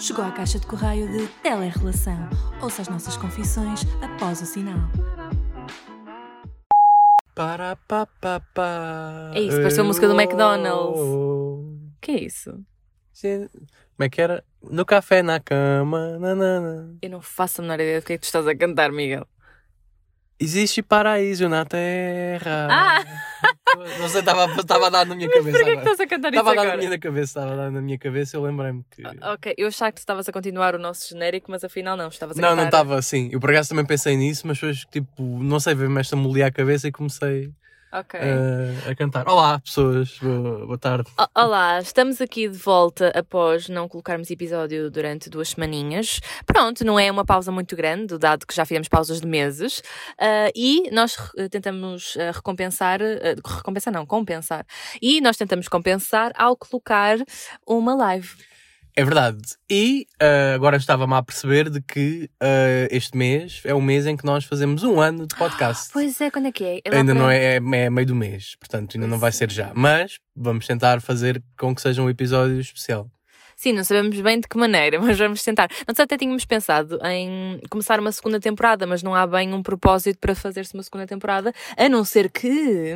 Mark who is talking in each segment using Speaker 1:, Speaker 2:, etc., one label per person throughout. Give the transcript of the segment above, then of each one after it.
Speaker 1: Chegou à caixa de correio de Telerrelação. Ouça as nossas confissões após o sinal.
Speaker 2: Para, pa, pa, pa.
Speaker 3: É isso, pareceu a música do McDonald's. que é isso?
Speaker 2: Como é que era? No café, na cama, nanana.
Speaker 3: Eu não faço a menor ideia do que é que tu estás a cantar, Miguel.
Speaker 2: Existe paraíso na terra.
Speaker 3: Ah!
Speaker 2: Não sei, estava a dar na minha cabeça.
Speaker 3: Porquê que
Speaker 2: agora.
Speaker 3: estás a cantar isso
Speaker 2: Estava a dar na minha cabeça, estava a dar na minha cabeça, eu lembrei-me que.
Speaker 3: Ok, eu achava que tu estavas a continuar o nosso genérico, mas afinal não, estavas a
Speaker 2: Não, não
Speaker 3: cantar.
Speaker 2: estava assim. Eu por acaso também pensei nisso, mas depois, tipo, não sei, veio-me esta molia à cabeça e comecei
Speaker 3: Ok.
Speaker 2: eh, a cantar. Olá, pessoas, boa, boa tarde.
Speaker 3: O- Olá, estamos aqui de volta após não colocarmos episódio durante duas semaninhas. Pronto, não é uma pausa muito grande, dado que já fizemos pausas de meses. Ah, e nós eh, tentamos eh, recompensar, recompensar não, compensar. E nós tentamos compensar ao colocar uma live.
Speaker 2: É verdade. E eh, agora estava-me a perceber de que eh, este mês é o mês em que nós fazemos um ano de podcast.
Speaker 3: Pois é, quando é que é? É
Speaker 2: ainda
Speaker 3: para-
Speaker 2: não é, é, é meio do mês, portanto ainda não vai ser já. Mas vamos tentar fazer com que seja um episódio especial.
Speaker 3: Sim, não sabemos bem de que maneira, mas vamos tentar. Nós até tínhamos pensado em começar uma segunda temporada, mas não há bem um propósito para fazer-se uma segunda temporada, a não ser que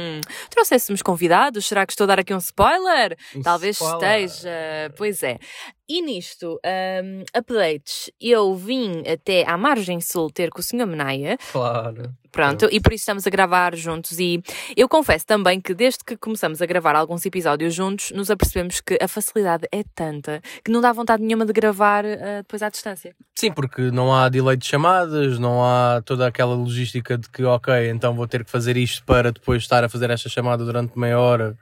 Speaker 3: trouxéssemos convidados. Será que estou a dar aqui um spoiler?
Speaker 2: Um
Speaker 3: Talvez
Speaker 2: spoiler.
Speaker 3: esteja. Pois é. E nisto, um, updates, eu vim até à margem sul ter com o Sr. Menaia,
Speaker 2: Claro.
Speaker 3: Pronto, e por isso estamos a gravar juntos. E eu confesso também que desde que começamos a gravar alguns episódios juntos, nos apercebemos que a facilidade é tanta que não dá vontade nenhuma de gravar ah, depois à distância.
Speaker 2: Sim, porque não há delay de chamadas, não há toda aquela logística de que, ok, então vou ter que fazer isto para depois estar a fazer esta chamada durante meia hora.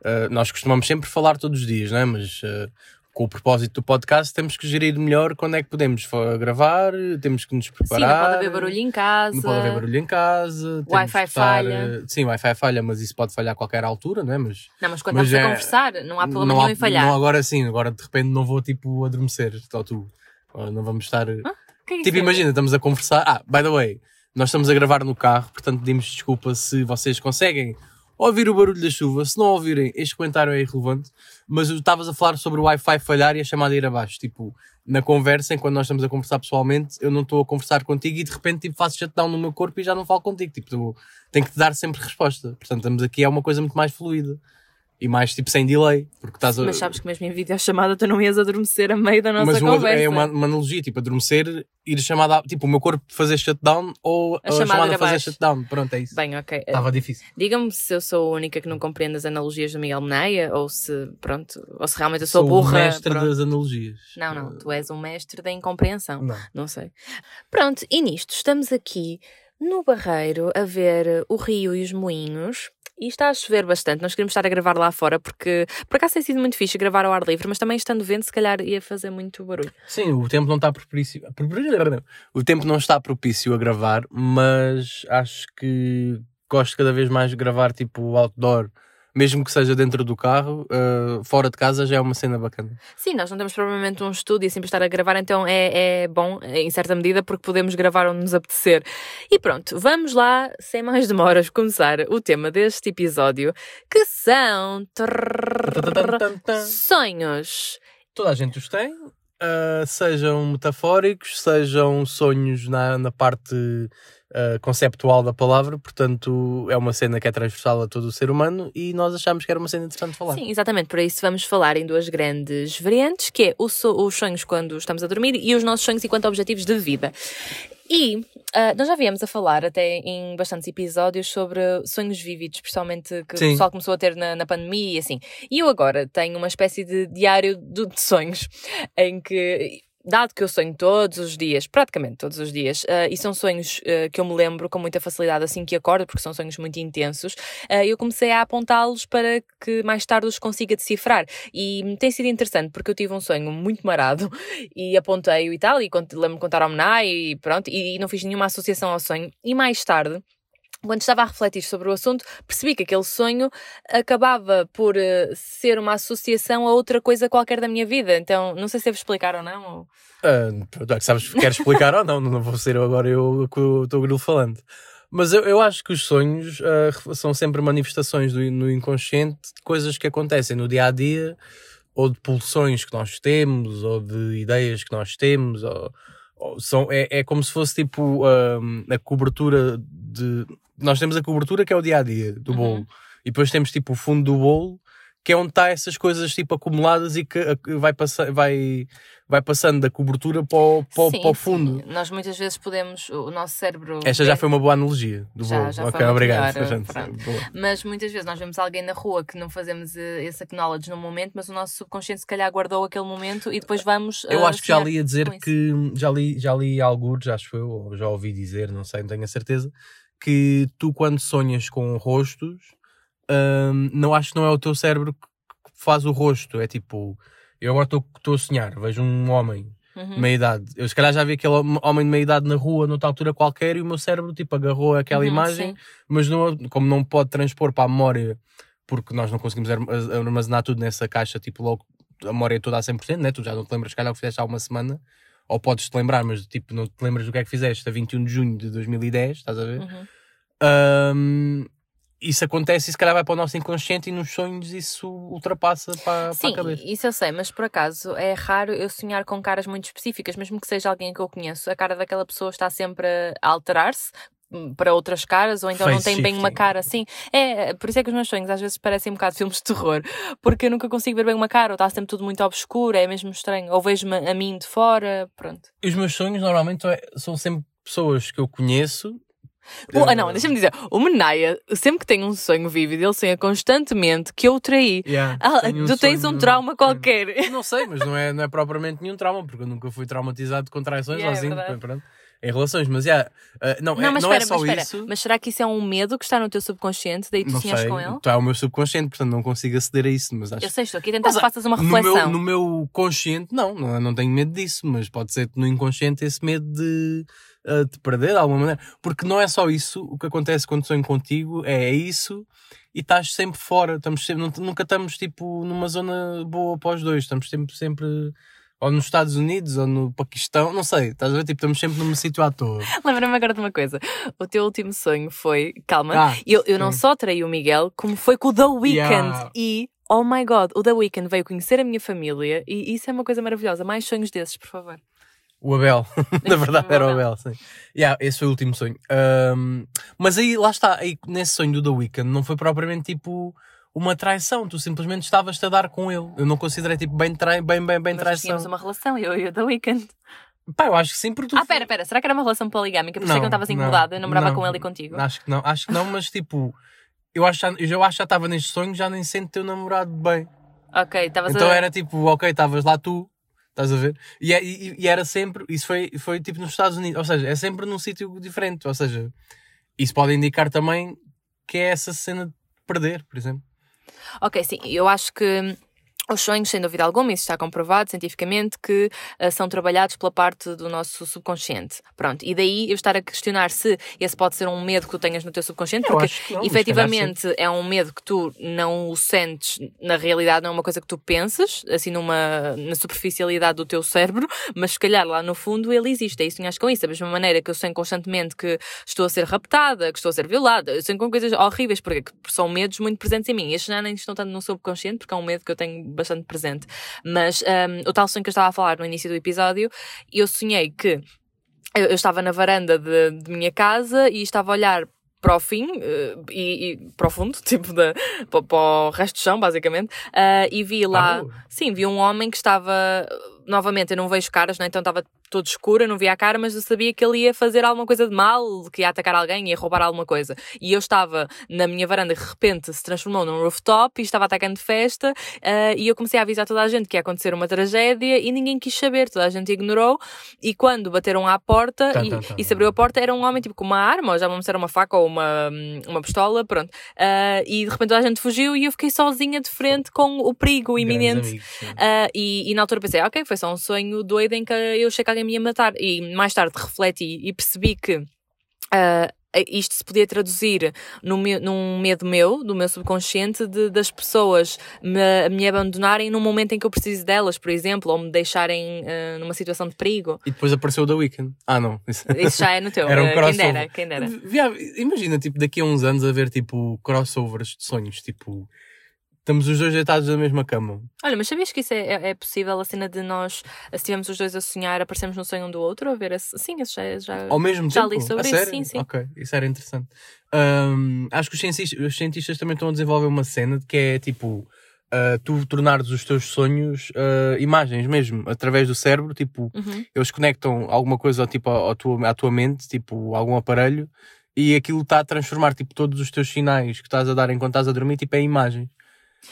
Speaker 2: Uh, nós costumamos sempre falar todos os dias, não é? Mas uh, com o propósito do podcast temos que gerir melhor quando é que podemos gravar, temos que nos
Speaker 3: Sim,
Speaker 2: preparar.
Speaker 3: não pode haver barulho em casa.
Speaker 2: Não pode haver barulho em casa.
Speaker 3: Wi-Fi
Speaker 2: estar,
Speaker 3: falha.
Speaker 2: uh, Sim, Wi-Fi falha, mas isso pode falhar a qualquer altura, não é? Mas
Speaker 3: Não, mas quando
Speaker 2: Mas
Speaker 3: estamos a
Speaker 2: é-
Speaker 3: conversar, não há problema
Speaker 2: não
Speaker 3: nenhum
Speaker 2: há-
Speaker 3: em falhar.
Speaker 2: Não agora sim, agora de repente não vou tipo adormecer, ou tu. Não vamos estar.
Speaker 3: O que é
Speaker 2: Tipo,
Speaker 3: isso?
Speaker 2: imagina, estamos a conversar. Ah, by the way, nós estamos a gravar no carro, portanto pedimos desculpa se vocês conseguem ouvir o barulho da chuva. Se não ouvirem, este comentário é irrelevante. Mas estavas a falar sobre o Wi-Fi falhar e a chamada ir abaixo. Tipo, na conversa, enquanto nós estamos a conversar pessoalmente, eu não estou a conversar contigo e de repente tipo, faço shutdown no meu corpo e já não falo contigo. Tipo, tenho que te dar sempre resposta. Portanto, estamos aqui, é uma coisa muito mais fluida. E mais tipo sem delay. Porque estás a.
Speaker 3: Mas sabes que mesmo em videochamada tu não ias adormecer a meio da nossa
Speaker 2: Mas uma-
Speaker 3: conversa.
Speaker 2: é uma, uma analogia, tipo, adormecer, ir chamada, a- tipo, o meu corpo fazer shutdown ou a,
Speaker 3: chamada
Speaker 2: chamada,
Speaker 3: ir
Speaker 2: fazer shutdown. Pronto, é isso.
Speaker 3: Bem, ok.
Speaker 2: Estava difícil.
Speaker 3: Diga-me se eu sou a única que não compreende as analogias do Miguel Meneia ou se, pronto, ou se realmente eu sou,
Speaker 2: Sou
Speaker 3: burra.
Speaker 2: o mestre
Speaker 3: pronto.
Speaker 2: das analogias.
Speaker 3: Não, não, tu és um mestre da incompreensão.
Speaker 2: Não.
Speaker 3: Não sei. Pronto, e nisto, estamos aqui no Barreiro a ver o rio e os moinhos. E está a chover bastante, nós queremos estar a gravar lá fora porque por acaso tem sido muito fixe gravar ao ar livre, mas também estando vento, se calhar ia fazer muito barulho.
Speaker 2: Sim, o tempo não está propício. O tempo não está propício a gravar, mas acho que gosto cada vez mais de gravar tipo outdoor, mesmo que seja dentro do carro, uh, fora de casa já é uma cena bacana.
Speaker 3: Sim, nós não temos provavelmente um estúdio assim para estar a gravar, então é, é bom, em certa medida, porque podemos gravar onde nos apetecer. E pronto, vamos lá, sem mais demoras, começar o tema deste episódio, que são sonhos.
Speaker 2: Toda a gente os tem, uh, sejam metafóricos, sejam sonhos na, na parte uh, conceptual da palavra, portanto é uma cena que é transversal a todo o ser humano e nós achámos que era uma cena interessante falar.
Speaker 3: Sim, exatamente. Por isso vamos falar em duas grandes variantes, que é o so- os sonhos quando estamos a dormir e os nossos sonhos enquanto objetivos de vida. E ah, nós já viemos a falar até em bastantes episódios sobre sonhos vívidos, especialmente que
Speaker 2: Sim.
Speaker 3: o pessoal começou a ter na, na pandemia e assim. E eu agora tenho uma espécie de diário de, de sonhos, em que dado que eu sonho todos os dias, praticamente todos os dias, ah, e são sonhos ah, que eu me lembro com muita facilidade assim que acordo, porque são sonhos muito intensos, ah, eu comecei a apontá-los para que mais tarde os consiga decifrar. E tem sido interessante, porque eu tive um sonho muito marado e apontei-o e tal, e lembro-me contar ao Menai e pronto, e, e não fiz nenhuma associação ao sonho. E mais tarde, quando estava a refletir sobre o assunto, percebi que aquele sonho acabava por eh, ser uma associação a outra coisa qualquer da minha vida. Então, não sei se devo explicar ou não. ou-
Speaker 2: que sabes, queres explicar ou não? Não vou ser agora eu que teu grilo falante. Mas eu, eu acho que os sonhos ah, são sempre manifestações do, no inconsciente de coisas que acontecem no dia a dia ou de pulsões que nós temos, ou de ideias que nós temos, ou, ou são, é, é como se fosse tipo hum, a cobertura de. Nós temos a cobertura que é o dia a dia do
Speaker 3: Uhum.
Speaker 2: bolo, e depois temos tipo o fundo do bolo, que é onde está essas coisas tipo acumuladas e que vai, passa, vai, vai passando da cobertura para o, para,
Speaker 3: Sim,
Speaker 2: para o
Speaker 3: sim.
Speaker 2: fundo.
Speaker 3: Nós muitas vezes podemos, o nosso cérebro.
Speaker 2: Esta já
Speaker 3: é-
Speaker 2: foi uma boa analogia do
Speaker 3: Já,
Speaker 2: bolo.
Speaker 3: já
Speaker 2: ok, obrigado.
Speaker 3: Mas muitas vezes nós vemos alguém na rua que não fazemos eh, esse acknowledge no momento, mas o nosso subconsciente se calhar guardou aquele momento e depois vamos.
Speaker 2: Eu
Speaker 3: eh,
Speaker 2: acho que já li a dizer que já li, já li alguns, acho eu, ou já ouvi dizer, não sei, não tenho a certeza, que tu quando sonhas com rostos, hum, não acho que não é o teu cérebro que faz o rosto, é tipo, eu agora estou- a sonhar, vejo um homem
Speaker 3: Uhum.
Speaker 2: de meia idade, eu se calhar já vi aquele hom- homem de meia idade na rua noutra altura qualquer e o meu cérebro tipo agarrou aquela
Speaker 3: Uhum,
Speaker 2: imagem,
Speaker 3: sim.
Speaker 2: mas não, como não pode transpor para a memória, porque nós não conseguimos arma- armazenar tudo nessa caixa, tipo logo a memória é toda a 100%, né? tu já não te lembras, se calhar o que fizeste há uma semana, ou podes te lembrar, mas tipo não te lembras do que é que fizeste a 21 de junho de 2010, estás a ver?
Speaker 3: Uhum.
Speaker 2: Ahm, isso acontece e se calhar vai para o nosso inconsciente e nos sonhos isso ultrapassa para, para
Speaker 3: Sim,
Speaker 2: a cabeça.
Speaker 3: isso eu sei, mas por acaso é raro eu sonhar com caras muito específicas, mesmo que seja alguém que eu conheço, a cara daquela pessoa está sempre a alterar-se para outras caras, ou então não
Speaker 2: Face
Speaker 3: tem bem uma
Speaker 2: shifting.
Speaker 3: cara assim. É, por isso é que os meus sonhos às vezes parecem um bocado filmes de terror, porque eu nunca consigo ver bem uma cara, ou está sempre tudo muito obscuro, é mesmo estranho, ou vejo-me a mim de fora, pronto.
Speaker 2: Os meus sonhos normalmente é- são sempre pessoas que eu conheço.
Speaker 3: O- ah, não, deixa-me dizer, o Menaia, sempre que tem um sonho vívido, ele sonha constantemente que eu o traí.
Speaker 2: Yeah,
Speaker 3: Ah, tu tens um trauma qualquer.
Speaker 2: Não sei, mas não é, não é propriamente nenhum trauma, porque eu nunca fui traumatizado com traições
Speaker 3: Yeah, é
Speaker 2: sozinho,
Speaker 3: verdade.
Speaker 2: Em relações, mas yeah, uh, não, é,
Speaker 3: Não, mas
Speaker 2: não
Speaker 3: espera,
Speaker 2: é só
Speaker 3: mas espera.
Speaker 2: isso.
Speaker 3: Mas será que isso é um medo que está no teu subconsciente? Daí tu
Speaker 2: não sei,
Speaker 3: com ele?
Speaker 2: é o meu subconsciente, portanto não consigo aceder a isso, mas acho
Speaker 3: Eu sei, estou aqui a tentar
Speaker 2: Mas,
Speaker 3: que faças uma
Speaker 2: no
Speaker 3: reflexão.
Speaker 2: meu, no meu consciente, não, não, não tenho medo disso, mas pode ser que no inconsciente esse medo de uh, te perder de alguma maneira. Porque não é só isso, o que acontece quando sonho contigo é, é isso e estás sempre fora, estamos sempre, nun- nunca estamos tipo numa zona boa para os dois, estamos sempre, sempre ou nos Estados Unidos ou no Paquistão, não sei, estás a ver? Tipo, estamos sempre num sítio à toa.
Speaker 3: Lembra-me agora de uma coisa. O teu último sonho foi. Calma.
Speaker 2: Ah,
Speaker 3: eu, eu não só traí o Miguel, como foi com o The Weeknd.
Speaker 2: Yeah.
Speaker 3: E. Oh my god, o The Weeknd veio conhecer a minha família e isso é uma coisa maravilhosa. Mais sonhos desses, por favor.
Speaker 2: O Abel, na verdade era o
Speaker 3: Abel.
Speaker 2: Sim. Yeah, esse foi o último sonho. Ahm, mas aí, lá está, aí, nesse sonho do The Weeknd, não foi propriamente tipo uma traição, tu simplesmente estavas-te a dar com ele. Eu não considerei tipo bem, trai, bem, bem, bem
Speaker 3: Nós
Speaker 2: traição.
Speaker 3: tínhamos uma relação, eu e o The Weeknd.
Speaker 2: Pá, eu acho que sim, porque tu.
Speaker 3: Ah, pera, pera, será que era uma relação poligâmica? Por isso é que não estavas incomodada, eu namorava com ele e contigo.
Speaker 2: Acho que não, acho que não, mas tipo, eu acho, eu acho que já estava neste sonho, já nem sento teu namorado bem.
Speaker 3: Ok, estavas
Speaker 2: Então
Speaker 3: a.
Speaker 2: era tipo, ok, estavas lá tu, estás a ver? E, é- e- e era sempre, isso foi, foi tipo nos Estados Unidos, ou seja, é sempre num sítio diferente, ou seja, isso pode indicar também que é essa cena de perder, por exemplo.
Speaker 3: Ok, sim, eu acho que os sonhos, sem dúvida alguma, isso está comprovado cientificamente, que ah, são trabalhados pela parte do nosso subconsciente. Pronto, e daí eu estar a questionar se esse pode ser um medo que tu tenhas no teu subconsciente,
Speaker 2: Eu
Speaker 3: porque
Speaker 2: não,
Speaker 3: efetivamente é um medo que tu não o sentes na realidade, não é uma coisa que tu pensas, assim numa na superficialidade do teu cérebro, mas se calhar lá no fundo ele existe. É isso que sonhas com isso. Da mesma maneira que eu sonho constantemente que estou a ser raptada, que estou a ser violada, eu sonho com coisas horríveis, porque são medos muito presentes em mim. Estes já nem estão tanto no subconsciente, porque é um medo que eu tenho bastante presente. Mas um, o tal sonho que eu estava a falar no início do episódio, eu sonhei que eu, eu estava na varanda de, de minha casa e estava a olhar para o fim eh, e, e para o fundo, tipo da, para, para o resto do chão, basicamente, eh, e vi lá,
Speaker 2: rua?
Speaker 3: sim, vi um homem que estava, novamente, eu não vejo caras, né? então estava todo escuro, eu não via a cara, mas eu sabia que ele ia fazer alguma coisa de mal, que ia atacar alguém, ia roubar alguma coisa. E eu estava na minha varanda, de repente se transformou num rooftop e estava atacando festa, eh, e eu comecei a avisar toda a gente que ia acontecer uma tragédia e ninguém quis saber, toda a gente ignorou. E quando bateram à porta
Speaker 2: Tá,
Speaker 3: e,
Speaker 2: tá, tá.
Speaker 3: e se abriu a porta, era um homem tipo com uma arma, ou já vamos era uma faca ou uma, uma pistola, pronto. Ah, e de repente toda a gente fugiu e eu fiquei sozinha de frente com o perigo iminente.
Speaker 2: amigos.
Speaker 3: Ah, e, e na altura pensei, ok, foi só um sonho doido em que eu achei alguém me ia matar. E mais tarde refleti e percebi que ah, isto se podia traduzir num, num medo meu, do meu subconsciente, de, das pessoas me, me abandonarem num momento em que eu preciso delas, por exemplo, ou me deixarem ah, numa situação de perigo.
Speaker 2: E depois apareceu o The Weeknd. Ah, não. Isso,
Speaker 3: Isso já é no teu.
Speaker 2: Era um
Speaker 3: ah, quem
Speaker 2: crossover.
Speaker 3: dera, quem dera.
Speaker 2: Imagina, tipo, daqui a uns anos haver tipo crossovers de sonhos, tipo Estamos os dois deitados na mesma cama.
Speaker 3: Olha, mas sabias que isso é, é, é possível, a cena de nós, se estivermos os dois a sonhar, aparecemos no sonho um do outro, a ver esse... Sim, já, já,
Speaker 2: Ao mesmo
Speaker 3: já
Speaker 2: tempo?
Speaker 3: li sobre
Speaker 2: A
Speaker 3: isso,
Speaker 2: sério?
Speaker 3: sim, sim.
Speaker 2: Ok, isso era interessante. Ahm, acho que os cientistas, os cientistas também estão a desenvolver uma cena que é tipo ah, tu tornares os teus sonhos ah, imagens mesmo, através do cérebro, tipo,
Speaker 3: Uhum.
Speaker 2: eles conectam alguma coisa tipo, ao, ao tua, à tua mente, tipo, algum aparelho, e aquilo está a transformar tipo, todos os teus sinais que estás a dar enquanto estás a dormir tipo, em imagens.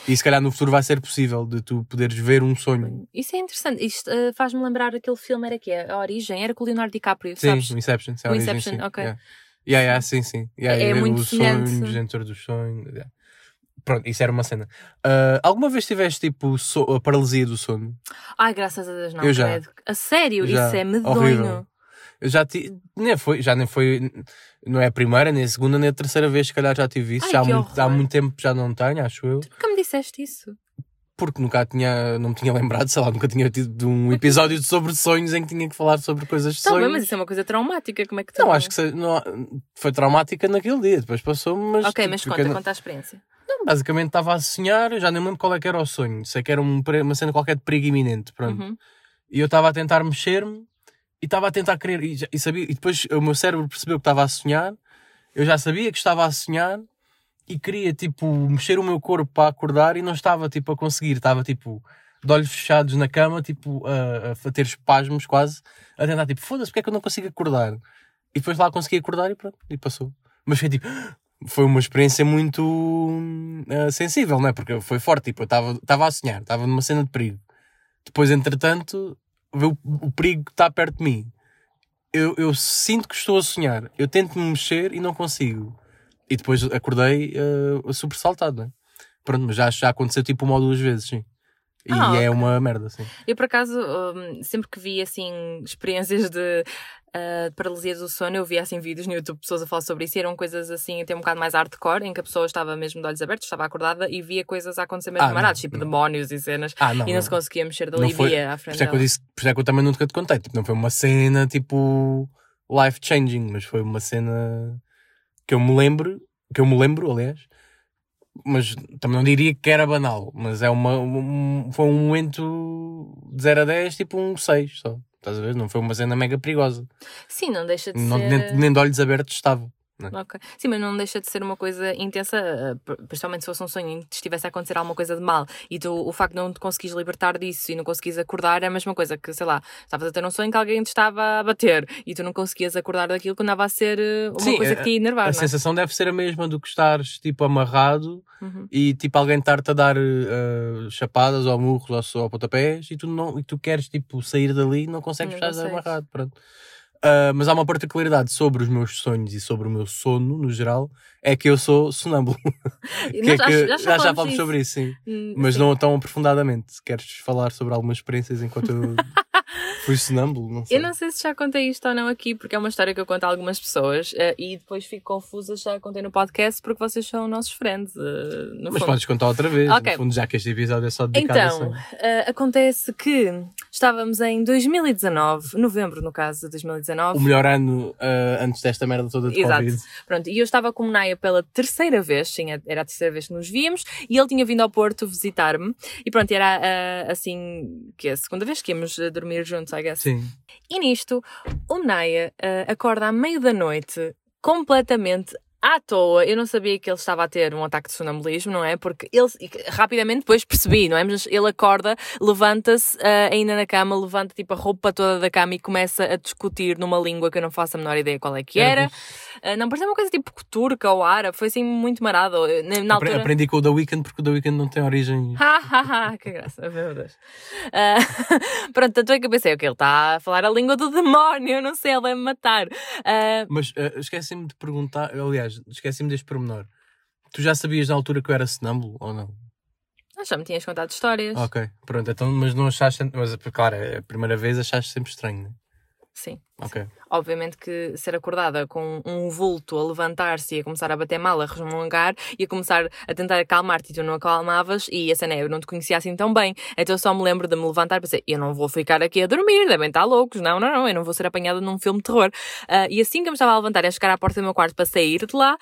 Speaker 2: E se calhar no futuro vai ser possível de tu poderes ver um sonho.
Speaker 3: Isso é interessante. Isto eh, faz-me lembrar aquele filme, era que é A Origem, era com o Leonardo DiCaprio,
Speaker 2: Sim,
Speaker 3: sabes?
Speaker 2: o Inception. sim, a
Speaker 3: O
Speaker 2: origem,
Speaker 3: Inception,
Speaker 2: sim,
Speaker 3: ok.
Speaker 2: Yeah. Yeah, yeah, sim, sim. Yeah,
Speaker 3: É
Speaker 2: yeah,
Speaker 3: muito
Speaker 2: o sonho dentro dos sonhos. yeah. Pronto, isso era uma cena. Ah, alguma vez tiveste tipo so- a paralisia do sono?
Speaker 3: Ai, graças a Deus, não,
Speaker 2: Eu já.
Speaker 3: credo. A sério,
Speaker 2: Já.
Speaker 3: isso é medonho.
Speaker 2: Horrível. Eu já tive, nem foi, já nem foi, não é a primeira, nem a segunda, nem a terceira vez, se calhar já tive isso.
Speaker 3: Ai,
Speaker 2: já há muito, há muito tempo já não tenho, acho eu.
Speaker 3: Nunca me disseste isso.
Speaker 2: Porque nunca tinha, não me tinha lembrado, sei lá, nunca tinha tido um episódio sobre sonhos em que tinha que falar sobre coisas de
Speaker 3: Tá bem,
Speaker 2: sonhos.
Speaker 3: mas isso é uma coisa traumática, como é que tu...
Speaker 2: Não, acho que se- não, foi traumática naquele dia, depois passou, mas.
Speaker 3: Ok,
Speaker 2: tipo,
Speaker 3: mas conta,
Speaker 2: eu-
Speaker 3: conta a experiência.
Speaker 2: Não, basicamente estava a sonhar, eu já nem lembro qual é que era o sonho. Sei que era um uma cena qualquer de perigo iminente, pronto.
Speaker 3: Uhum.
Speaker 2: E eu estava a tentar mexer-me e estava a tentar querer. E, já- e sabia, e depois o meu cérebro percebeu que estava a sonhar, eu já sabia que estava a sonhar e queria, tipo, mexer o meu corpo para acordar e não estava, tipo, a conseguir. Estava, tipo, de olhos fechados na cama, tipo, a, a ter espasmos quase, a tentar, tipo, foda-se, porque é que eu não consigo acordar? E depois lá consegui acordar e pronto, e passou. Mas foi tipo. Foi uma experiência muito ah, sensível, não é? Porque foi forte, tipo, eu estava a sonhar, estava numa cena de perigo. Depois, entretanto, o, o perigo que está perto de mim. Eu, eu sinto que estou a sonhar. Eu tento me mexer e não consigo. E depois acordei uh, sobressaltado, não é? Pronto, mas já, já aconteceu tipo uma ou duas vezes, sim. E
Speaker 3: Ah,
Speaker 2: é
Speaker 3: ok.
Speaker 2: uma merda, sim.
Speaker 3: Eu, por acaso, hum, sempre que vi, assim, experiências de ah, de paralisia do sono, eu via, assim, vídeos no YouTube de pessoas a falar sobre isso e eram coisas, assim, até um bocado mais hardcore, em que a pessoa estava mesmo de olhos abertos, estava acordada e via coisas a acontecer mesmo
Speaker 2: Ah, não,
Speaker 3: marados, tipo
Speaker 2: não.
Speaker 3: demónios e cenas,
Speaker 2: Ah, não.
Speaker 3: e não,
Speaker 2: não.
Speaker 3: se conseguia mexer dali
Speaker 2: foi-
Speaker 3: via à
Speaker 2: Por
Speaker 3: frente
Speaker 2: isso é que eu
Speaker 3: dela.
Speaker 2: disse, por isso é que eu também nunca te contei. Tipo, não foi uma cena tipo life changing, mas foi uma cena que eu me lembro, que eu me lembro, aliás, mas também não diria que era banal, mas é uma, um- foi um momento de 0 a 10, tipo um 6 só. Estás a ver? Não foi uma cena mega perigosa.
Speaker 3: Sim, não deixa de
Speaker 2: Não,
Speaker 3: ser...
Speaker 2: nem, nem de olhos abertos estava.
Speaker 3: Ok. Sim, mas não deixa de ser uma coisa intensa, eh, principalmente se fosse um sonho em que te estivesse a acontecer alguma coisa de mal e tu, o facto de não te conseguires libertar disso e não conseguires acordar é a mesma coisa que, sei lá, estavas a ter um sonho que alguém te estava a bater e tu não conseguias acordar daquilo que andava a ser eh, uma
Speaker 2: Sim,
Speaker 3: coisa
Speaker 2: a-
Speaker 3: que te ia enervar,
Speaker 2: A
Speaker 3: não é?
Speaker 2: sensação deve ser a mesma do que estares tipo amarrado
Speaker 3: Uhum.
Speaker 2: e tipo alguém estar-te a dar eh, chapadas ou murros ou, ou pontapés e tu, não, e tu queres tipo sair dali e não consegues
Speaker 3: Não
Speaker 2: estar amarrado. Pronto. Ah, mas há uma particularidade sobre os meus sonhos e sobre o meu sono no geral, é que eu sou sonâmbulo. Que é
Speaker 3: nós
Speaker 2: que-
Speaker 3: já,
Speaker 2: já, já falamos
Speaker 3: disso.
Speaker 2: sobre isso, sim.
Speaker 3: Hum,
Speaker 2: Mas
Speaker 3: sim.
Speaker 2: não tão aprofundadamente. Queres falar sobre algumas experiências enquanto eu fui sonâmbulo? Não sei.
Speaker 3: Eu não sei se já contei isto ou não aqui, porque é uma história que eu conto a algumas pessoas eh, e depois fico confusa já contei no podcast porque vocês são nossos friends. no
Speaker 2: Mas
Speaker 3: fundo.
Speaker 2: podes contar outra vez,
Speaker 3: Ok.
Speaker 2: no fundo, já que este episódio é só dedicado
Speaker 3: Então, eh, acontece que estávamos em 2019, novembro no caso de 2019.
Speaker 2: O melhor ano antes desta merda toda de
Speaker 3: Exato.
Speaker 2: Covid.
Speaker 3: Pronto, e eu estava com o Naya pela terceira vez, sim, era a terceira vez que nos víamos, e ele tinha vindo ao Porto visitar-me, e pronto, era assim, que é a segunda vez que íamos ah, dormir juntos, I guess.
Speaker 2: Sim.
Speaker 3: E nisto, o Naya ah, acorda à meio da noite, completamente à toa. Eu não sabia que ele estava a ter um ataque de sonambulismo, não é? Porque ele, rapidamente depois percebi, não é? Mas ele acorda, levanta-se ah, ainda na cama, levanta tipo a roupa toda da cama e começa a discutir numa língua que eu não faço a menor ideia qual é que era. Ah, não, parecia uma coisa tipo turca ou árabe, foi assim muito marado. Eu, Na, na altura.
Speaker 2: Aprendi com o The Weeknd porque o The Weeknd não tem origem.
Speaker 3: Ha, ha, ha, que graça, meu Deus. Ah, pronto, tanto é que eu pensei, ok, ele está a falar a língua do demónio, eu não sei, ele vai me matar. Ah,
Speaker 2: Mas ah, esqueci-me de perguntar, aliás, esqueci-me deste pormenor. Tu já sabias na altura que eu era sonâmbulo ou não?
Speaker 3: ah, já me tinhas contado histórias.
Speaker 2: Ok, pronto, então, mas não achaste, mas claro, é a primeira vez achaste sempre estranho, né?
Speaker 3: Sim.
Speaker 2: Ok.
Speaker 3: Obviamente que ser acordada com um vulto a levantar-se e a começar a bater mal, a resmungar e a começar a tentar acalmar-te e tu não acalmavas e a cena é, eu não te conhecia assim tão bem. Então só me lembro de me levantar e pensei, eu não vou ficar aqui a dormir, devem estar loucos. Não, não, não, eu não vou ser apanhada num filme de terror. Ah, e assim que eu me estava a levantar e a chegar à porta do meu quarto para sair de lá,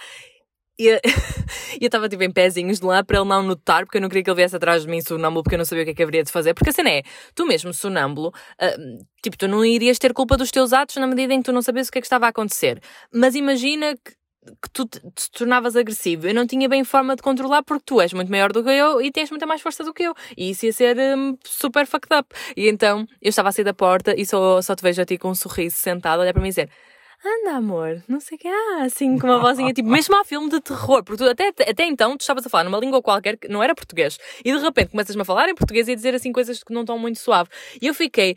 Speaker 3: E eu estava tipo em pezinhos de lá para ele não notar, porque eu não queria que ele viesse atrás de mim sonâmbulo, porque eu não sabia o que é que haveria de fazer. Porque a cena é, tu mesmo sonâmbulo, ah, tipo, tu não irias ter culpa dos teus atos na medida em que tu não sabias o que é que estava a acontecer. Mas imagina que que tu te, te tornavas agressivo. Eu não tinha bem forma de controlar porque tu és muito maior do que eu e tens muita mais força do que eu. E isso ia ser um, super fucked up. E então eu estava a sair da porta e só, só te vejo a ti com um sorriso sentado, olhar para mim e dizer. Anda, amor, não sei o que, ah, assim, com uma vozinha, tipo, mesmo a filme de terror, porque tu, até, até então tu estavas a falar numa língua qualquer que não era português, e de repente começas-me a falar em português e a dizer assim coisas que não estão muito suave. E eu fiquei,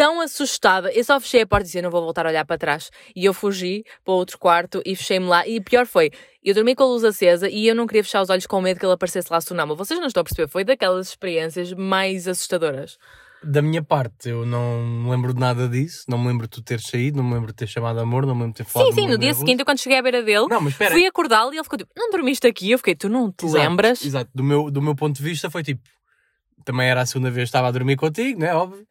Speaker 3: tão assustada. Eu só fechei a porta e disse: não vou voltar a olhar para trás. E eu fugi para outro quarto e fechei-me lá. E pior foi, eu dormi com a luz acesa e eu não queria fechar os olhos com medo que ele aparecesse lá sonâmbulo. Vocês não estão a perceber? Foi daquelas experiências mais assustadoras.
Speaker 2: Da minha parte, eu não me lembro de nada disso. Não me lembro de tu teres saído, não me lembro de ter chamado amor, não me lembro de ter falado
Speaker 3: Sim, sim, no dia seguinte, eu quando cheguei à beira dele,
Speaker 2: Não, mas espera.
Speaker 3: fui acordá-lo e ele ficou tipo: Não dormiste aqui? Eu fiquei: Tu não te
Speaker 2: Exato,
Speaker 3: lembras?
Speaker 2: Exato. Do meu, do meu ponto de vista foi tipo. Também era a segunda vez que estava a dormir contigo, né? Óbvio.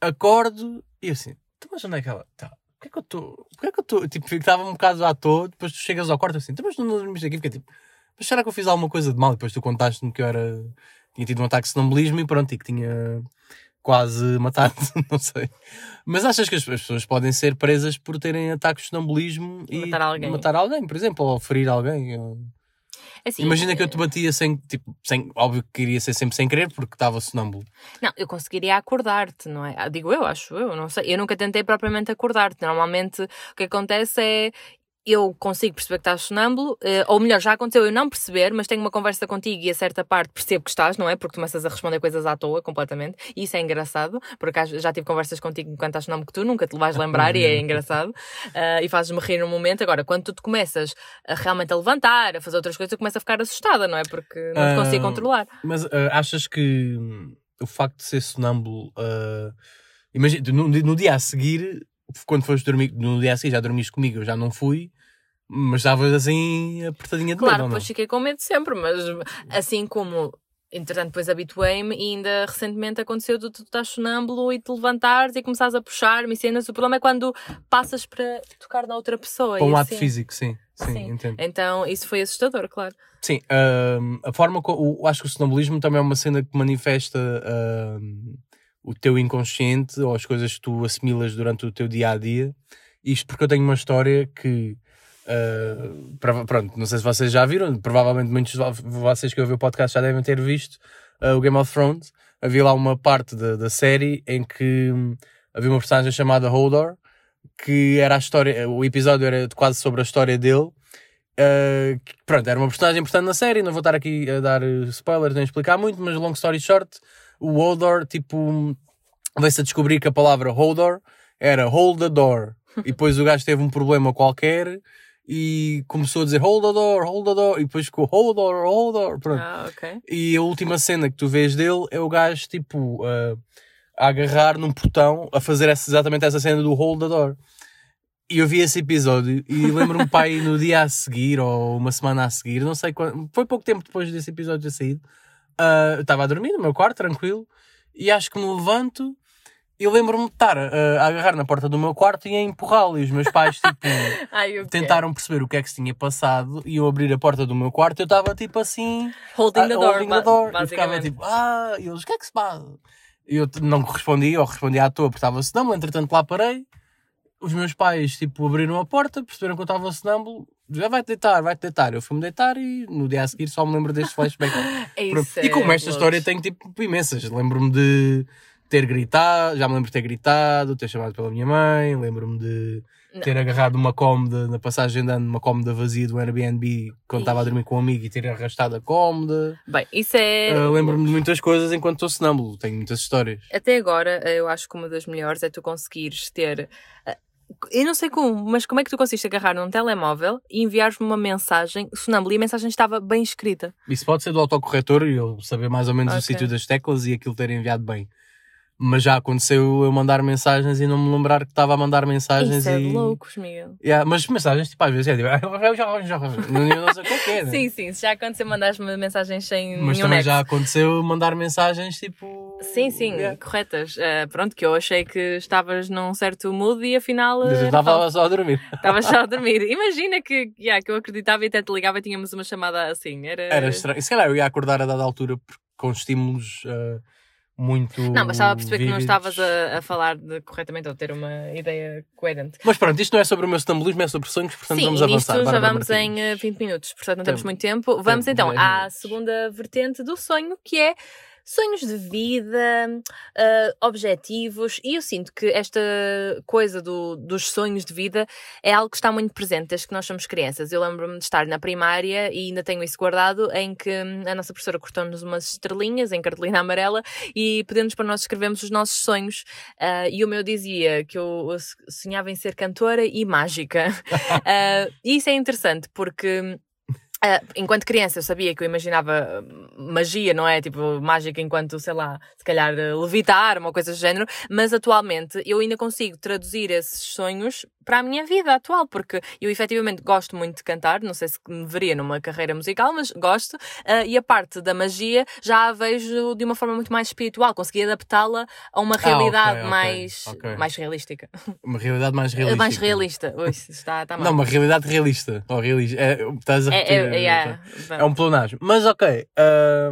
Speaker 2: Acordo e eu assim, "Então, mas onde é que ela está? Porquê que eu estou. Porquê que eu estou. Tipo, estava um bocado à toa, depois tu chegas ao quarto assim, "Então, mas tu não dormiste aqui? Fiquei tipo, mas será que eu fiz alguma coisa de mal? E depois tu contaste-me que eu era. Tinha tido um ataque de sonambulismo e pronto, e que tinha quase matado, não sei. Mas achas que as as pessoas podem ser presas por terem ataques de sonambulismo
Speaker 3: E matar alguém.
Speaker 2: matar alguém, por exemplo, ou ferir alguém? ou-
Speaker 3: Assim,
Speaker 2: Imagina que eu te batia sem, tipo, sem, óbvio que iria ser sempre sem querer porque estava sonâmbulo.
Speaker 3: Não, eu conseguiria acordar-te, não é? Ah, Digo eu, acho eu, não sei. Eu nunca tentei propriamente acordar-te. Normalmente o que acontece é eu consigo perceber que estás sonâmbulo, eh, ou melhor, já aconteceu eu não perceber, mas tenho uma conversa contigo e a certa parte percebo que estás, não é? Porque começas a responder coisas à toa completamente, e isso é engraçado, porque já tive conversas contigo enquanto estás sonâmbulo que tu nunca te vais lembrar e é engraçado, Ah, e fazes-me rir no momento. Agora, quando tu te começas a realmente a levantar, a fazer outras coisas, eu começo a ficar assustada, não é? Porque não te
Speaker 2: Ah,
Speaker 3: consigo controlar.
Speaker 2: Mas ah, achas que o facto de ser sonâmbulo. ah, imagina, no, no dia a seguir, quando foste dormir, no dia a seguir já dormiste comigo, eu já não fui, mas estavas assim apertadinha de
Speaker 3: Claro,
Speaker 2: medo, não?
Speaker 3: depois fiquei com medo sempre, mas assim como, entretanto, depois habituei-me e ainda recentemente aconteceu de tu estás sonâmbulo e te levantares e começares a puxar-me e cenas. O problema é quando passas para tocar na outra pessoa.
Speaker 2: Para um ato
Speaker 3: assim.
Speaker 2: físico, sim. Sim,
Speaker 3: Sim.
Speaker 2: entendo.
Speaker 3: Então, isso foi assustador, claro.
Speaker 2: Sim, ahm, a forma o, acho que o sonambulismo também é uma cena que manifesta ahm, o teu inconsciente ou as coisas que tu assimilas durante o teu dia a dia. Isto porque eu tenho uma história que ah, pronto, não sei se vocês já viram, provavelmente muitos de vocês que ouvem o podcast já devem ter visto ah, o Game of Thrones. Havia lá uma parte da, da série em que hum, havia uma personagem chamada Hodor que era a história, o episódio era quase sobre a história dele. Uh, que, pronto, era uma personagem importante na série. Não vou estar aqui a dar uh, spoilers nem explicar muito, mas long story short, o Hodor, tipo, veio-se a descobrir que a palavra Hodor era hold the door. E depois o gajo teve um problema qualquer e começou a dizer hold the door, hold the door. E depois ficou Hodor, Hodor. Pronto.
Speaker 3: Ah, ok.
Speaker 2: E a última cena que tu vês dele é o gajo, tipo, uh, a agarrar num portão, a fazer essa, exatamente essa cena do hold the door. E eu vi esse episódio e lembro-me, pai, no dia a seguir ou uma semana a seguir, não sei quando, foi pouco tempo depois desse episódio ter saído, uh, eu estava a dormir no meu quarto, tranquilo, e acho que me levanto e lembro-me de estar uh, a agarrar na porta do meu quarto e a empurrá-lo. E os meus pais, tipo,
Speaker 3: Ai, o quê?
Speaker 2: tentaram perceber o que é que se tinha passado e eu abrir a porta do meu quarto eu estava, tipo, assim
Speaker 3: Holding the
Speaker 2: ah,
Speaker 3: door,
Speaker 2: holding the door. E ficava tipo, ah, e eles, o que é que se passa? E eu não respondi, ou respondi à toa, porque estava sonâmbulo, entretanto lá parei. Os meus pais, tipo, abriram a porta, perceberam que eu estava sonâmbulo, já vai-te deitar, vai-te deitar. Eu fui-me deitar e no dia a seguir só me lembro deste flashback.
Speaker 3: Isso
Speaker 2: e como
Speaker 3: é
Speaker 2: esta história tem, tipo, imensas. Lembro-me de ter gritado, já me lembro de ter gritado, ter chamado pela minha mãe, lembro-me de ter agarrado uma cómoda na passagem de ano, uma cómoda vazia do Airbnb, quando estava a dormir com um amigo e ter arrastado a cómoda.
Speaker 3: Bem, isso é.
Speaker 2: Uh, Lembro-me de muitas coisas enquanto estou sonâmbulo. Tenho muitas histórias.
Speaker 3: Até agora, eu acho que uma das melhores é tu conseguires ter. ah, Eu não sei como, mas como é que tu conseguiste agarrar num telemóvel e enviares-me uma mensagem sonâmbula e a mensagem estava bem escrita?
Speaker 2: Isso pode ser do autocorretor e eu saber mais ou menos o
Speaker 3: Ok.
Speaker 2: sítio das teclas e aquilo ter enviado bem. Mas já aconteceu eu mandar mensagens e não me lembrar que estava a mandar mensagens
Speaker 3: Isso é
Speaker 2: e...
Speaker 3: de loucos, Miguel.
Speaker 2: Yeah, mas mensagens, tipo, às vezes é tipo... não, eu não sei o que é é.
Speaker 3: Sim, sim, se já aconteceu mandares-me mensagens sem
Speaker 2: Mas também
Speaker 3: nexo.
Speaker 2: já aconteceu mandar mensagens tipo...
Speaker 3: Sim, sim,
Speaker 2: Yeah.
Speaker 3: corretas. Ah, pronto, que eu achei que estavas num certo mood e afinal.
Speaker 2: Mas eu
Speaker 3: ah,
Speaker 2: estava só a dormir.
Speaker 3: Estavas só a dormir. Imagina que, yeah, que eu acreditava e até te ligava e tínhamos uma chamada assim. Era,
Speaker 2: Era estranho. Se calhar eu ia acordar a dada altura com estímulos ah, muito.
Speaker 3: Não, mas estava a perceber que não
Speaker 2: vívidos.
Speaker 3: estavas a, a falar de- corretamente ou ter uma ideia coerente.
Speaker 2: Mas pronto, isto não é sobre o meu sonambulismo, é sobre sonhos, portanto
Speaker 3: Sim,
Speaker 2: vamos avançar.
Speaker 3: nisto já vamos
Speaker 2: Martins.
Speaker 3: em eh, 20 minutos, portanto não temos
Speaker 2: Tempo.
Speaker 3: muito tempo. Vamos
Speaker 2: Tempo,
Speaker 3: então
Speaker 2: 10
Speaker 3: à
Speaker 2: minutos.
Speaker 3: segunda vertente do sonho, que é sonhos de vida, ah, objetivos, e eu sinto que esta coisa do- dos sonhos de vida é algo que está muito presente desde que nós somos crianças. Eu lembro-me de estar na primária e ainda tenho isso guardado, em que hum, a nossa professora cortou-nos umas estrelinhas em cartolina amarela e pedimos para nós escrevermos os nossos sonhos. Ah, e o meu dizia que eu sonhava em ser cantora e mágica. Ah, e isso é interessante porque. Ah, enquanto criança eu sabia que eu imaginava hum, magia, não é? Tipo, mágica enquanto, sei lá, se calhar eh, levitar, uma coisa do género, mas atualmente eu ainda consigo traduzir esses sonhos para a minha vida atual, porque eu efetivamente gosto muito de cantar, não sei se me veria numa carreira musical, mas gosto, ah, e a parte da magia já a vejo de uma forma muito mais espiritual, consegui adaptá-la a uma
Speaker 2: ok,
Speaker 3: realidade
Speaker 2: ok,
Speaker 3: mais,
Speaker 2: ok.
Speaker 3: mais realística.
Speaker 2: Uma realidade mais realista.
Speaker 3: Mais realista. Ui, está, está mal.
Speaker 2: Não, uma realidade realista. Ou realista. É, estás a
Speaker 3: É,
Speaker 2: repetir,
Speaker 3: é, é,
Speaker 2: É um pleonasmo. Mas ok,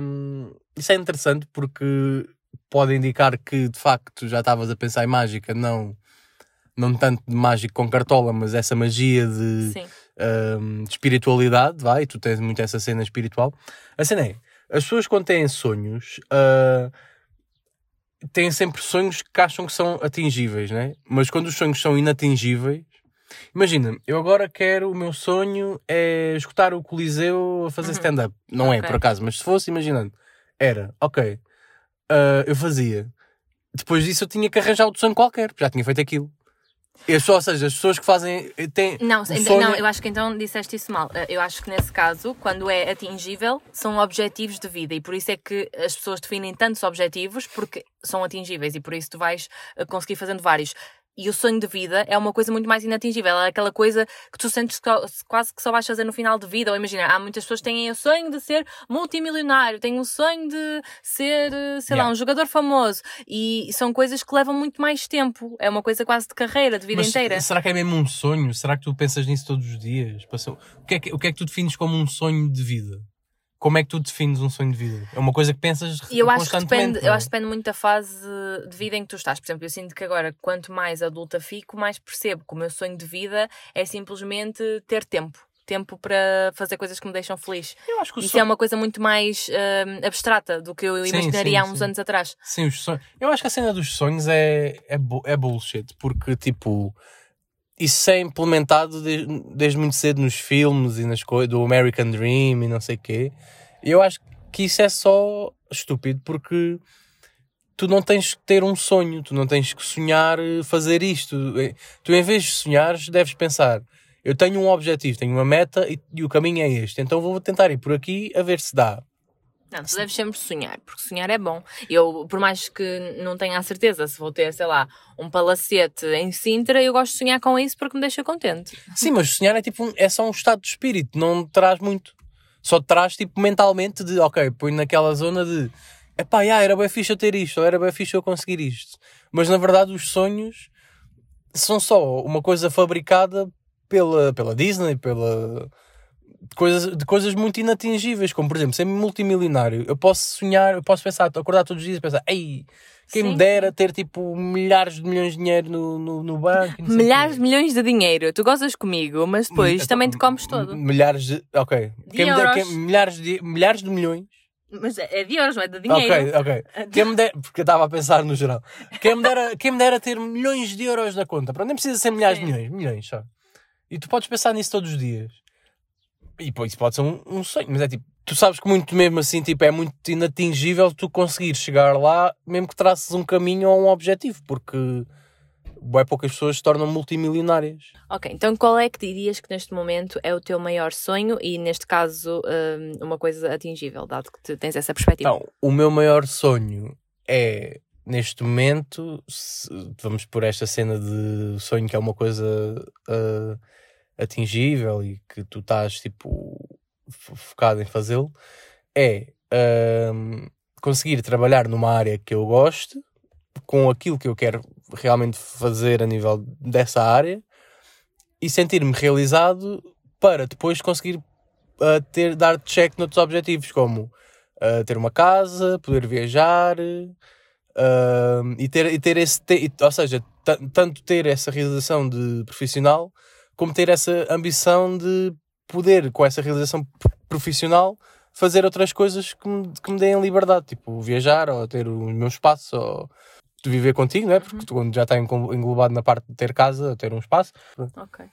Speaker 2: hum, isso é interessante porque pode indicar que de facto já estavas a pensar em mágica, não, não tanto de mágico com cartola, mas essa magia de, hum, de espiritualidade, vai, tu tens muito essa cena espiritual. A cena é, as pessoas quando têm sonhos, ah, têm sempre sonhos que acham que são atingíveis, né? Mas quando os sonhos são inatingíveis, imagina, eu agora quero, o meu sonho é escutar o Coliseu a fazer
Speaker 3: Uhum.
Speaker 2: stand-up. Não é,
Speaker 3: Ok.
Speaker 2: por acaso, mas se fosse, imaginando, era, ok, ah, eu fazia. Depois disso eu tinha que arranjar outro sonho qualquer, porque já tinha feito aquilo. E as pessoas, ou seja, as pessoas que fazem. Têm
Speaker 3: Não,
Speaker 2: sonho-
Speaker 3: não, eu acho que então disseste isso mal. Eh, Eu acho que nesse caso, quando é atingível, são objetivos de vida e por isso é que as pessoas definem tantos objetivos porque são atingíveis e por isso tu vais eh, conseguir fazendo vários. E o sonho de vida é uma coisa muito mais inatingível, é aquela coisa que tu sentes quase que só vais fazer no final de vida. Ou imagina, há muitas pessoas que têm o sonho de ser multimilionário, têm o sonho de ser, eh, sei lá,
Speaker 2: Yeah.
Speaker 3: um jogador famoso. E são coisas que levam muito mais tempo. É uma coisa quase de carreira, de vida
Speaker 2: Mas
Speaker 3: inteira.
Speaker 2: Será que é mesmo um sonho? Será que tu pensas nisso todos os dias? O que, é que, o que é que tu defines como um sonho de vida? Como é que tu defines um sonho de vida? É uma coisa que pensas
Speaker 3: E eu acho que depende,
Speaker 2: não
Speaker 3: eu
Speaker 2: é?
Speaker 3: acho que depende muito da fase de vida em que tu estás. Por exemplo, eu sinto que agora, quanto mais adulta fico, mais percebo que o meu sonho de vida é simplesmente ter tempo. Tempo para fazer coisas que me deixam feliz.
Speaker 2: Eu acho que
Speaker 3: Isso
Speaker 2: sonho...
Speaker 3: é uma coisa muito mais hum, abstrata do que eu
Speaker 2: Sim,
Speaker 3: imaginaria
Speaker 2: sim,
Speaker 3: há uns
Speaker 2: sim.
Speaker 3: anos atrás.
Speaker 2: Sim, os sonhos. Eu acho que a cena dos sonhos é, é, é bullshit, porque tipo, isso é implementado de- desde muito cedo nos filmes e nas coisas do American Dream e não sei o quê. Eu acho que isso é só estúpido porque tu não tens que ter um sonho, tu não tens que sonhar eh, fazer isto. Eh, Tu, em vez de sonhares, deves pensar. Eu tenho um objetivo, tenho uma meta e, e o caminho é este. Então vou tentar ir por aqui a ver se dá.
Speaker 3: Não, tu deves sempre sonhar, porque sonhar é bom. Eu, por mais que não tenha a certeza se vou ter, sei lá, um palacete em Sintra, eu gosto de sonhar com isso porque me deixa contente.
Speaker 2: Sim, mas sonhar é tipo é só um estado de espírito, não traz muito. Só traz tipo mentalmente de ok, põe naquela zona de epá, já, era bem fixe eu ter isto, ou era bem fixe eu conseguir isto. Mas na verdade os sonhos são só uma coisa fabricada pela, pela Disney, pela coisas, de coisas muito inatingíveis, como por exemplo, ser multimilionário. Eu posso sonhar, eu posso pensar, acordar todos os dias e pensar, ei, quem me
Speaker 3: Sim.
Speaker 2: dera ter tipo milhares de milhões de dinheiro no, no, no banco. e não sei o quê."
Speaker 3: Milhares de milhões de dinheiro. Tu gozas comigo, mas depois
Speaker 2: Hum,
Speaker 3: também te
Speaker 2: então,
Speaker 3: comes todo.
Speaker 2: Milhares de. Ok.
Speaker 3: De
Speaker 2: Quem me der- quem- milhares, de, milhares de milhões.
Speaker 3: Mas é de euros, não é de dinheiro.
Speaker 2: Ok, ok. Quem me der, porque eu estava a pensar no geral. Quem me, dera, quem me dera ter milhões de euros na conta. Pronto, nem precisa ser milhares de
Speaker 3: Sim.
Speaker 2: milhões. Milhões só. E tu podes pensar nisso todos os dias. E pô, isso pode ser um, um sonho, mas é tipo. Tu sabes que muito mesmo assim, tipo, é muito inatingível tu conseguir chegar lá, mesmo que traçes um caminho ou um objetivo, porque bem poucas pessoas se tornam multimilionárias.
Speaker 3: Ok, então qual é que dirias que neste momento é o teu maior sonho e neste caso hum, uma coisa atingível, dado que tu tens essa perspectiva?
Speaker 2: Então, o meu maior sonho é, neste momento, se- vamos por esta cena de sonho que é uma coisa ah, atingível e que tu estás, tipo, fo- focado em fazê-lo, é ahm, conseguir trabalhar numa área que eu gosto, com aquilo que eu quero realmente fazer a nível dessa área e sentir-me realizado para depois conseguir uh, ter, dar check noutros objetivos, como uh, ter uma casa, poder viajar uh, e, ter, e ter esse. Ou seja, tanto ter essa realização de profissional como ter essa ambição de poder, com essa realização profissional, fazer outras coisas que me, que me deem liberdade, tipo viajar ou ter o meu espaço ou de viver contigo, não é? Porque tu quando já está englobado na parte de ter casa, ter um espaço.
Speaker 3: Ok.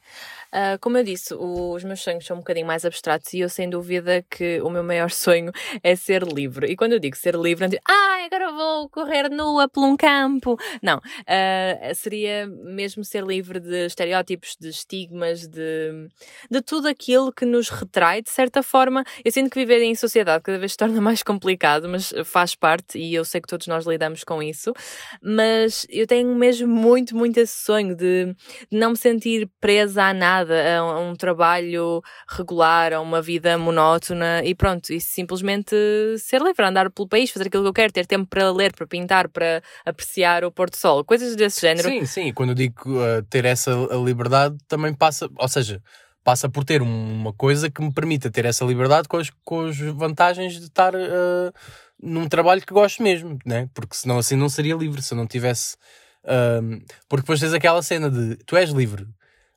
Speaker 3: Uh, como eu disse, os meus sonhos são um bocadinho mais abstratos e eu sem dúvida que o meu maior sonho é ser livre. E quando eu digo ser livre, não digo, ah, agora vou correr nua por um campo. Não. Uh, seria mesmo ser livre de estereótipos, de estigmas, de, de tudo aquilo que nos retrai, de certa forma. Eu sinto que viver em sociedade cada vez se torna mais complicado, mas faz parte e eu sei que todos nós lidamos com isso mas eu tenho mesmo muito, muito esse sonho de, não me sentir presa a nada, a um, trabalho regular, a uma vida monótona e pronto, e simplesmente ser livre, andar pelo país, fazer aquilo que eu quero, ter tempo para ler, para pintar, para apreciar o pôr do sol, coisas desse género.
Speaker 2: Sim, sim, quando eu digo uh, ter essa liberdade também passa, ou seja, passa por ter uma coisa que me permita ter essa liberdade com as, com as vantagens de estar uh, num trabalho que gosto mesmo, né? Porque senão assim não seria livre, se eu não tivesse. Um, porque depois tens aquela cena de tu és livre,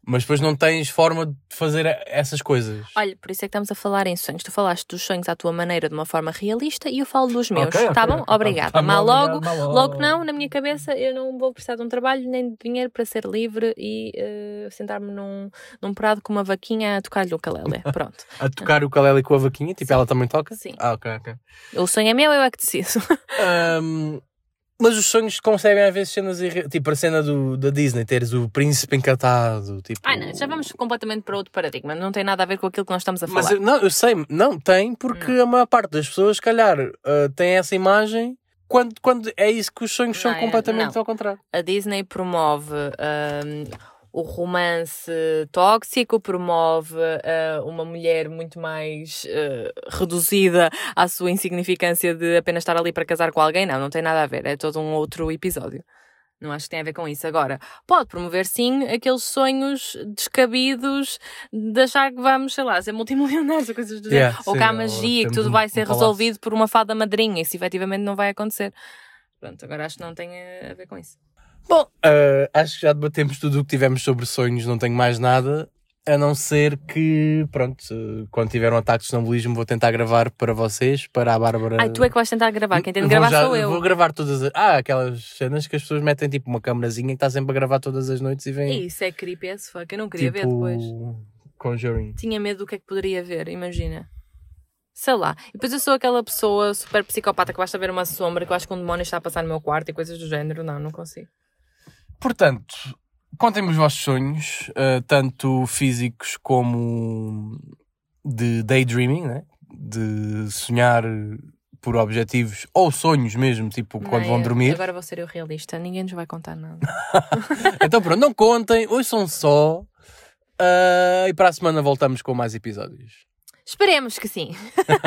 Speaker 2: mas depois não tens forma de fazer essas coisas.
Speaker 3: Olha, por isso é que estamos a falar em sonhos. Tu falaste dos sonhos à tua maneira de uma forma realista e eu falo dos meus.
Speaker 2: Okay,
Speaker 3: tá
Speaker 2: okay,
Speaker 3: bom? Obrigada. Tá, Mas logo, logo não, na minha cabeça, eu não vou precisar de um trabalho nem de dinheiro para ser livre e uh, sentar-me num, num prado com uma vaquinha a tocar-lhe o calele. Pronto.
Speaker 2: a tocar o calele com a vaquinha? Tipo, Sim. ela também toca?
Speaker 3: Sim.
Speaker 2: Ah, ok, ok.
Speaker 3: O sonho é meu, eu é que decido.
Speaker 2: um, Mas os sonhos concebem às vezes cenas irre... tipo a cena do, da Disney, teres o príncipe encantado. Tipo...
Speaker 3: Ah, não, já vamos completamente para outro paradigma, não tem nada a ver com aquilo que nós estamos a falar.
Speaker 2: Mas não, eu sei, não tem, porque não. a maior parte das pessoas, se calhar, uh, tem essa imagem quando, quando é isso que os sonhos não, são completamente não. ao contrário.
Speaker 3: A Disney promove. Uh, o romance tóxico promove uh, uma mulher muito mais uh, reduzida à sua insignificância de apenas estar ali para casar com alguém. Não, não tem nada a ver. É todo um outro episódio. Não acho que tem a ver com isso. Agora, pode promover sim aqueles sonhos descabidos de achar que vamos, sei lá, ser multimilionários ou coisas do yeah, género. Ou que há magia, que tudo vai ser um resolvido por uma fada madrinha. Isso efetivamente não vai acontecer. Pronto, agora acho que não tem a ver com isso.
Speaker 2: Bom, uh, acho que já debatemos tudo o que tivemos sobre sonhos, não tenho mais nada. A não ser que, pronto, quando tiver um ataque de sonambulismo, vou tentar gravar para vocês, para a Bárbara.
Speaker 3: Ai, tu é que vais tentar gravar, quem tem de gravar
Speaker 2: já,
Speaker 3: sou eu.
Speaker 2: Vou gravar todas as. Ah, aquelas cenas que as pessoas metem tipo uma câmerazinha que está sempre a gravar todas as noites e vem.
Speaker 3: Isso é creepy as fuck, eu não queria tipo... ver depois.
Speaker 2: Conjuring.
Speaker 3: Tinha medo do que é que poderia ver, imagina. Sei lá. E depois eu sou aquela pessoa super psicopata que basta ver uma sombra que eu acho que um demónio está a passar no meu quarto e coisas do género. Não, não consigo.
Speaker 2: Portanto, contem-me os vossos sonhos, uh, tanto físicos como de daydreaming, né? de sonhar por objetivos ou sonhos mesmo, tipo não, quando vão dormir.
Speaker 3: Agora vou ser eu realista, ninguém nos vai contar nada.
Speaker 2: então pronto, não contem, hoje são só. Uh, e para a semana voltamos com mais episódios.
Speaker 3: Esperemos que sim.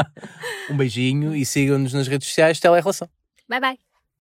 Speaker 2: um beijinho e sigam-nos nas redes sociais. Tele Relação.
Speaker 3: Bye bye.